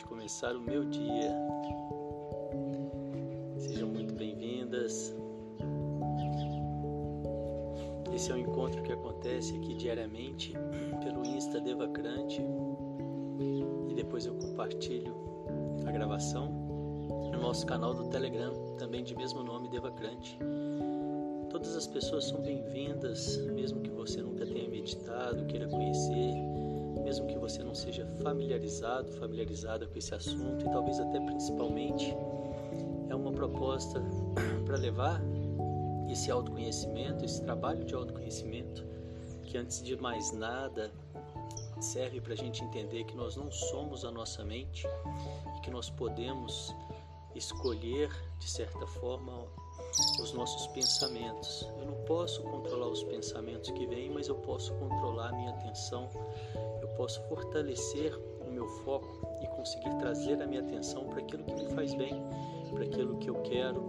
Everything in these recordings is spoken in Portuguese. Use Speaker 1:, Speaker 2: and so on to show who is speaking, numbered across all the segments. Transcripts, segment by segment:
Speaker 1: de começar o meu dia. Sejam muito bem-vindas. Esse é um encontro que acontece aqui diariamente pelo Insta Devacrante depois eu compartilho a gravação no nosso canal do Telegram, também de mesmo nome, Devacrante. Todas as pessoas são bem-vindas, mesmo que você nunca tenha meditado, queira conhecer, mesmo que você não seja familiarizado, familiarizada com esse assunto e talvez até principalmente é uma proposta para levar esse autoconhecimento, esse trabalho de autoconhecimento, que antes de mais nada serve para a gente entender que nós não somos a nossa mente e que nós podemos escolher, de certa forma, os nossos pensamentos. Eu não posso controlar os pensamentos que vêm, mas eu posso controlar a minha atenção, posso fortalecer o meu foco e conseguir trazer a minha atenção para aquilo que me faz bem, para aquilo que eu quero,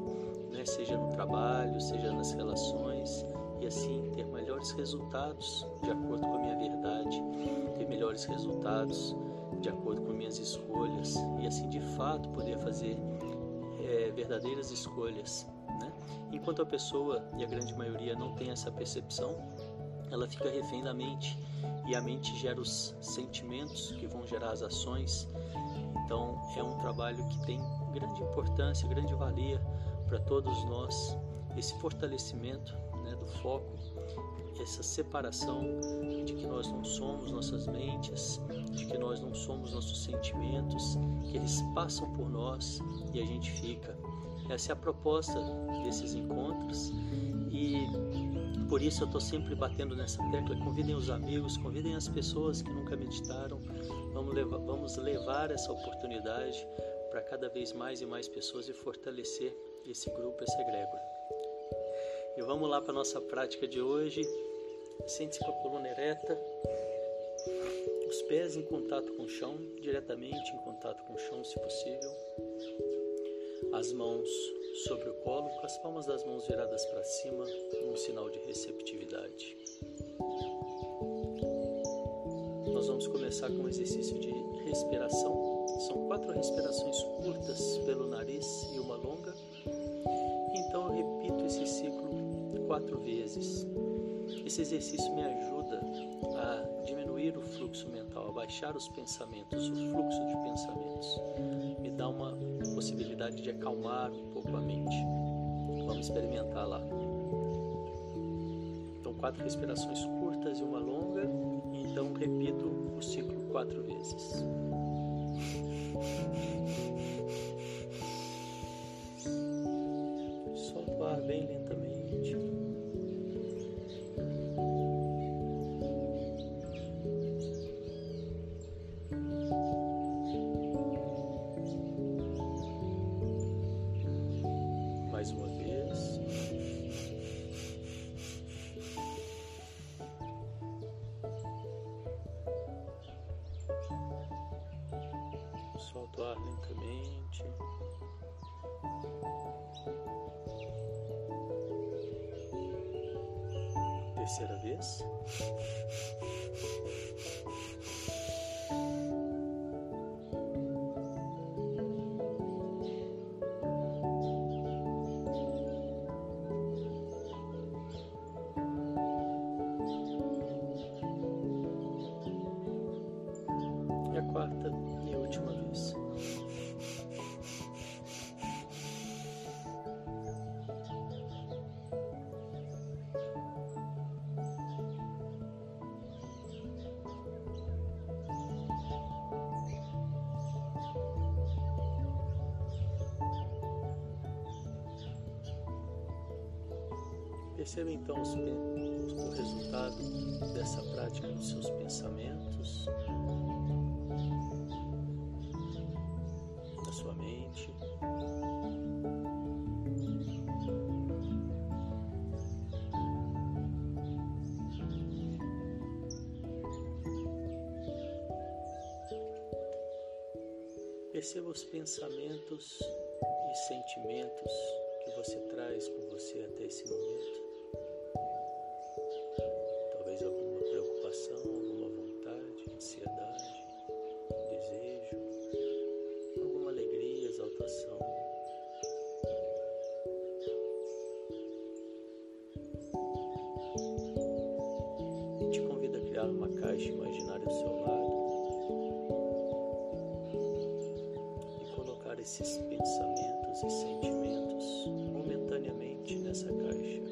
Speaker 1: né? seja no trabalho, seja nas relações, e assim ter melhores resultados de acordo com a minha verdade, ter melhores resultados de acordo com minhas escolhas e assim de fato poder fazer é, verdadeiras escolhas. Né? Enquanto a pessoa, e a grande maioria, não tem essa percepção, ela fica refém da mente e a mente gera os sentimentos que vão gerar as ações. Então é um trabalho que tem grande importância, grande valia para todos nós. Esse fortalecimento né, do foco, essa separação de que nós não somos nossas mentes, de que nós não somos nossos sentimentos, que eles passam por nós e a gente fica. Essa é a proposta desses encontros e por isso eu estou sempre batendo nessa tecla. Convidem os amigos, convidem as pessoas que nunca meditaram. Vamos levar, vamos levar essa oportunidade para cada vez mais e mais pessoas e fortalecer esse grupo, essa egrégora. E vamos lá para a nossa prática de hoje. Sente-se com a coluna ereta, os pés em contato com o chão, diretamente em contato com o chão, se possível. As mãos sobre o colo, com as palmas das mãos viradas para cima, um sinal de receptividade. Nós vamos começar com um exercício de respiração. São quatro respirações curtas pelo nariz e uma longa. Então eu repito esse ciclo quatro vezes. Esse exercício me ajuda a diminuir o fluxo mental, a baixar os pensamentos, o fluxo de pensamentos. Me dá uma possibilidade de acalmar um pouco a mente. Vamos experimentar lá. Então, quatro respirações curtas e uma longa. Então, repito o ciclo quatro vezes. Perceba então os, o resultado dessa prática nos seus pensamentos, na sua mente. Perceba os pensamentos e sentimentos que você traz com você até esse momento. esses pensamentos e sentimentos momentaneamente nessa caixa.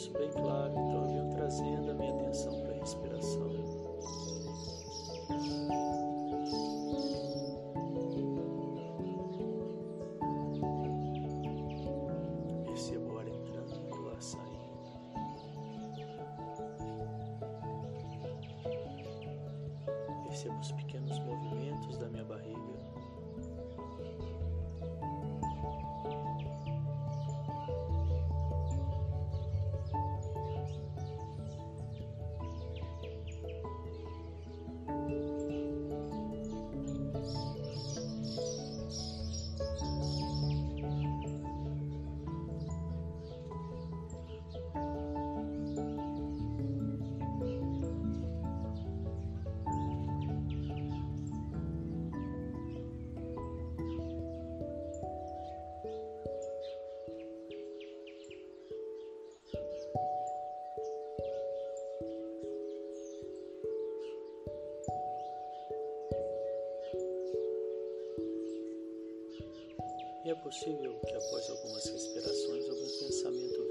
Speaker 1: isso bem claro, então eu trazendo a minha atenção para a respiração. Percebo é os pequenos movimentos da É possível que após algumas respirações algum pensamento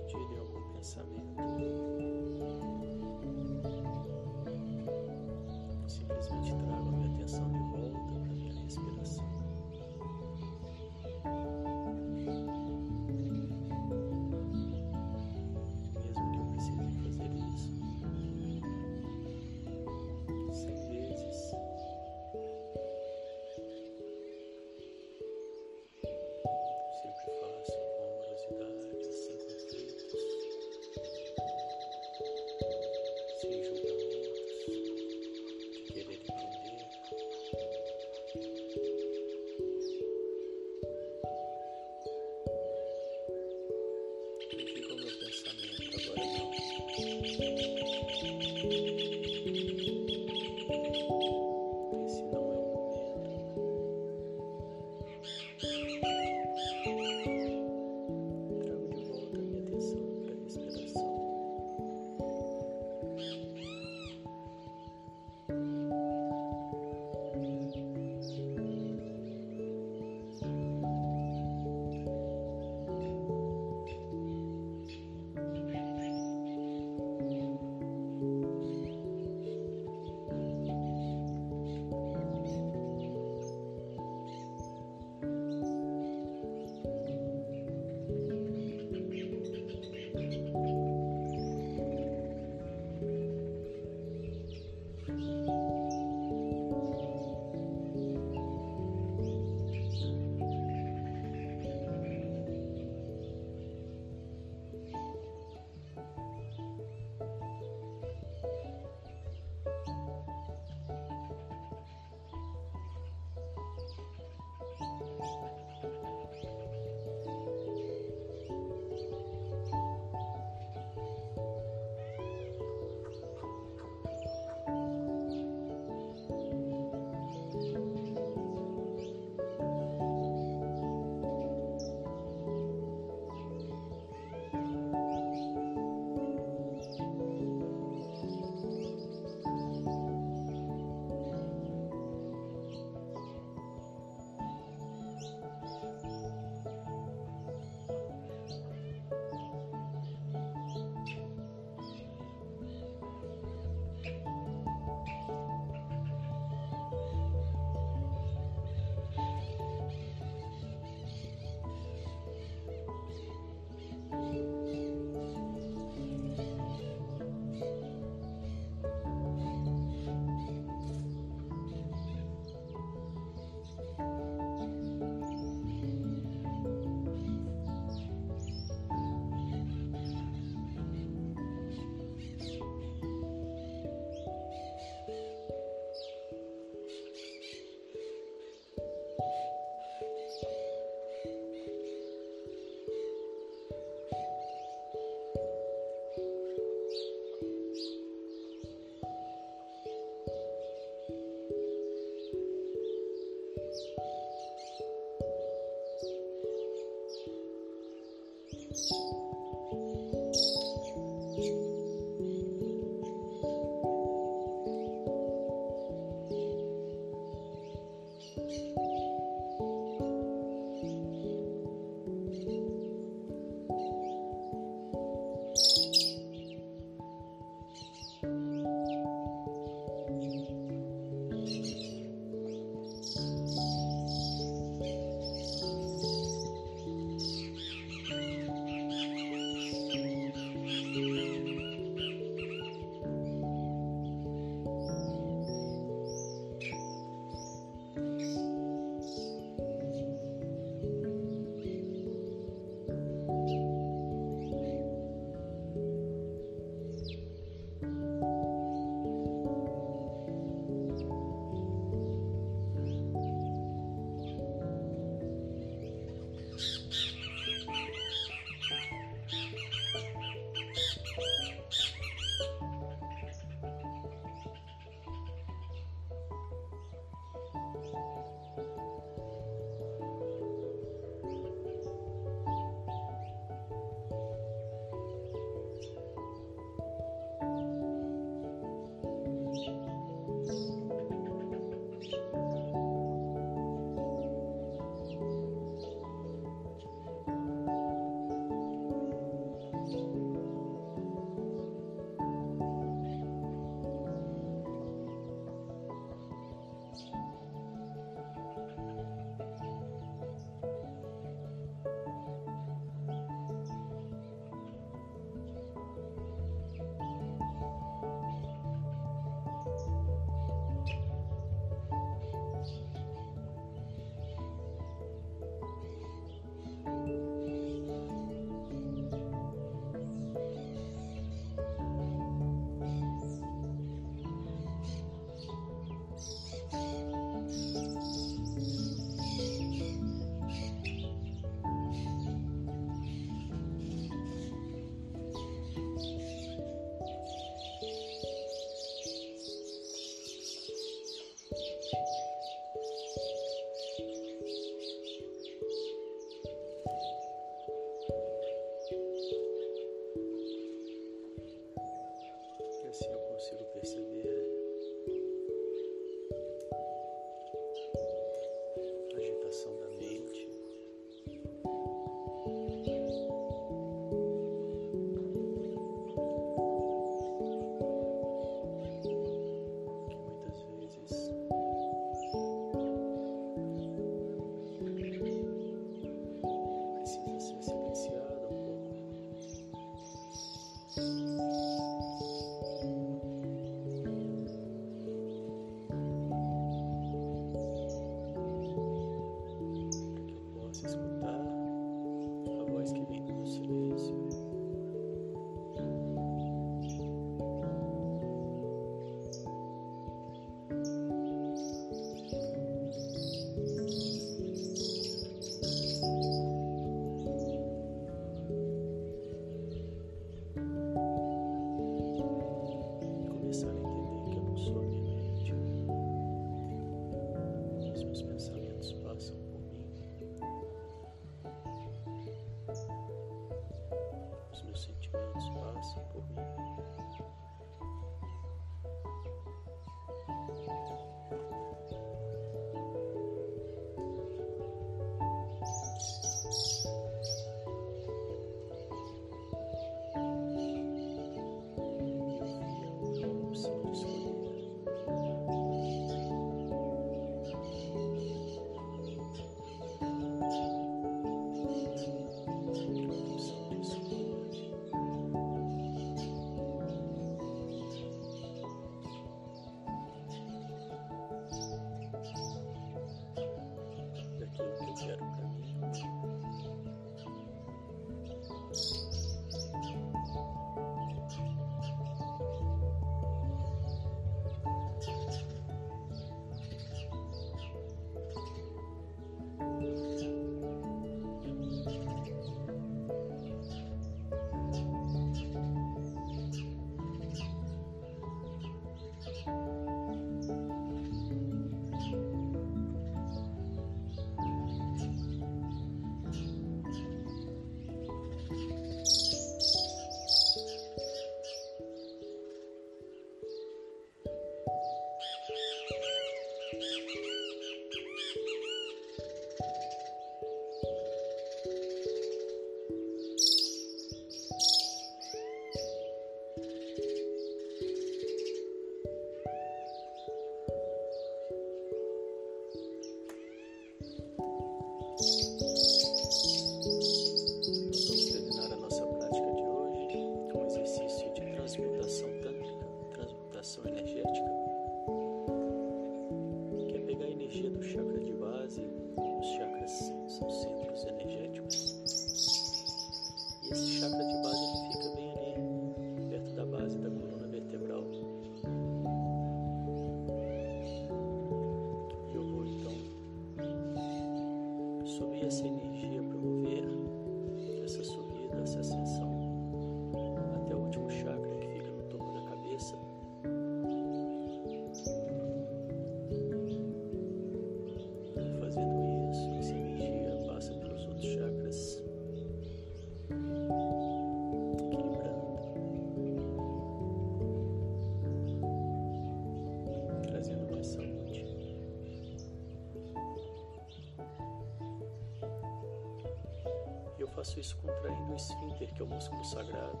Speaker 1: isso contraindo o esfíncter, que é o músculo sagrado,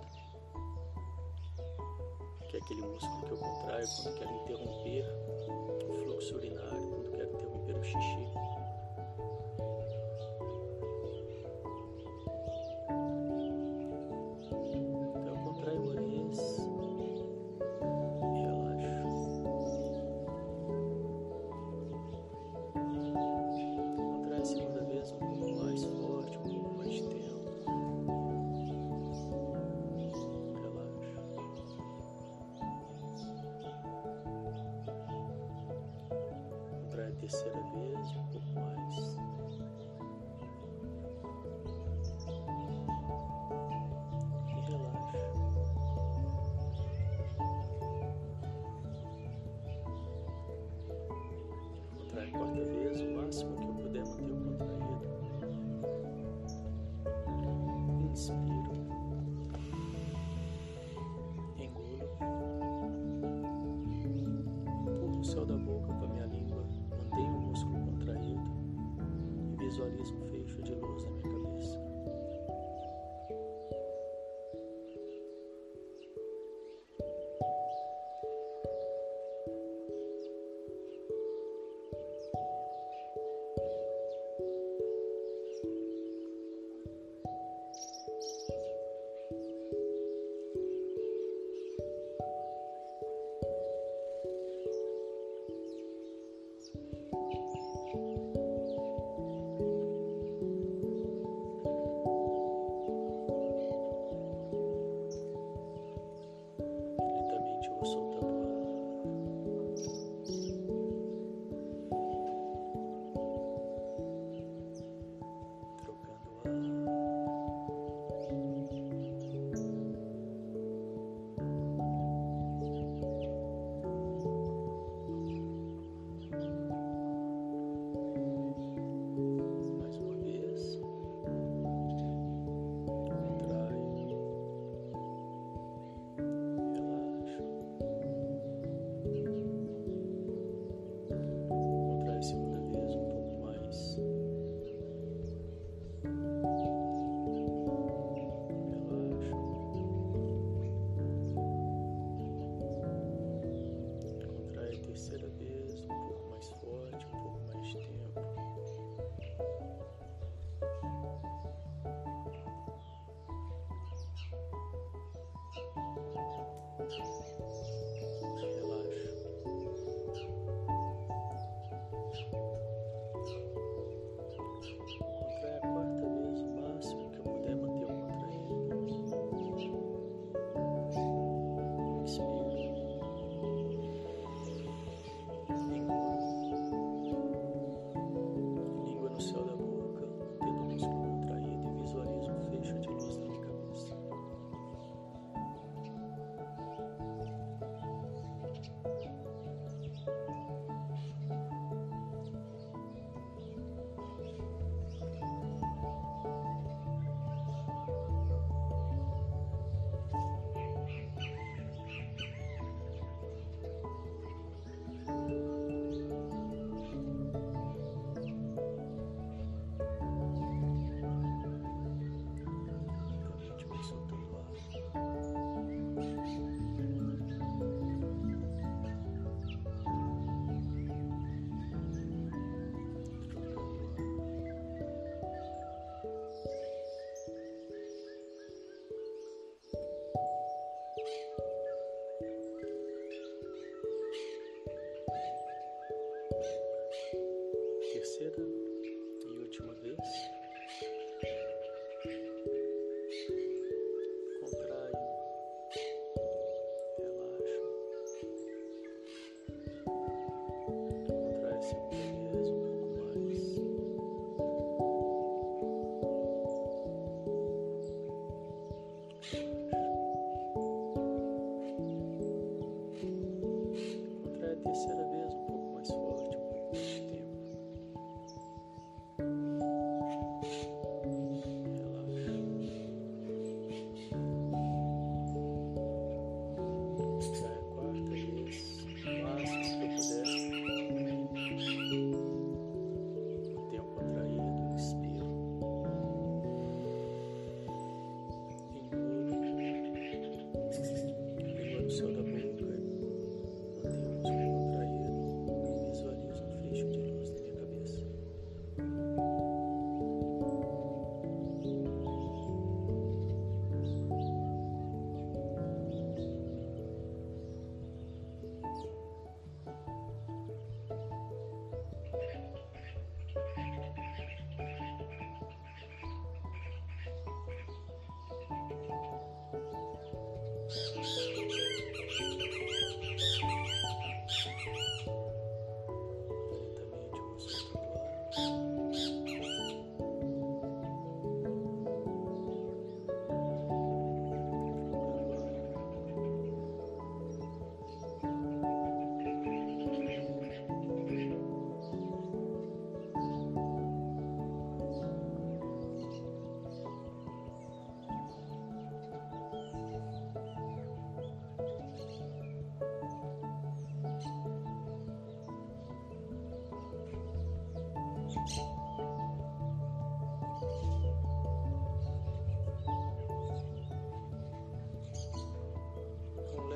Speaker 1: que é aquele músculo que eu contraio quando quero interromper o fluxo urinário, quando quero interromper o xixi. Quarta vez, o máximo que eu puder manter o contraído. Inspiro. Engulo. Empurro o céu da boca para minha língua mantenho o músculo contraído e visualizo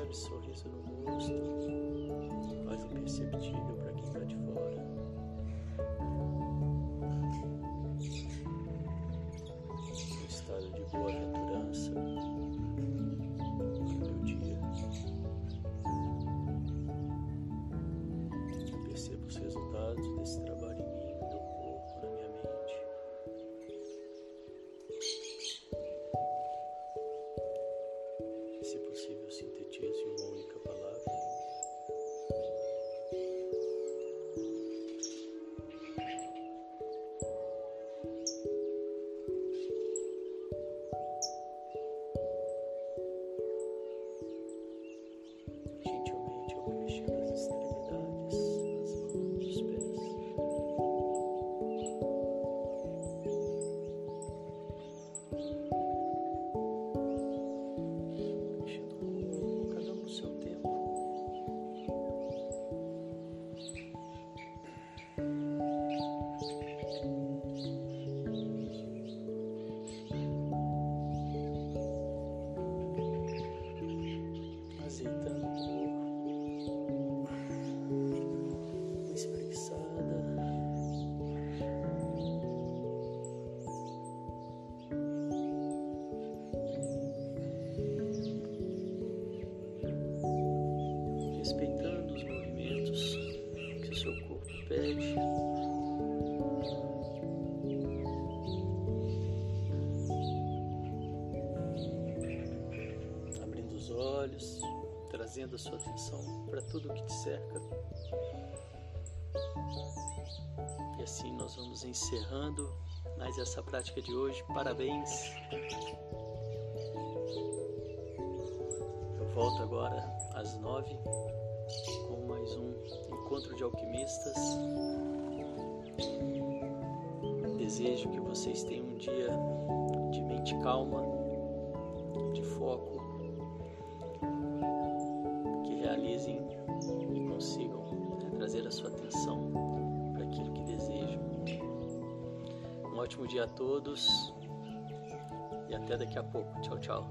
Speaker 1: leve sorriso no rosto, quase imperceptível trazendo a sua atenção para tudo o que te cerca. E assim nós vamos encerrando mais essa prática de hoje. Parabéns! Eu volto agora às nove com mais um encontro de alquimistas. Desejo que vocês tenham um dia de mente calma, ótimo dia a todos e até daqui a pouco. Tchau, tchau.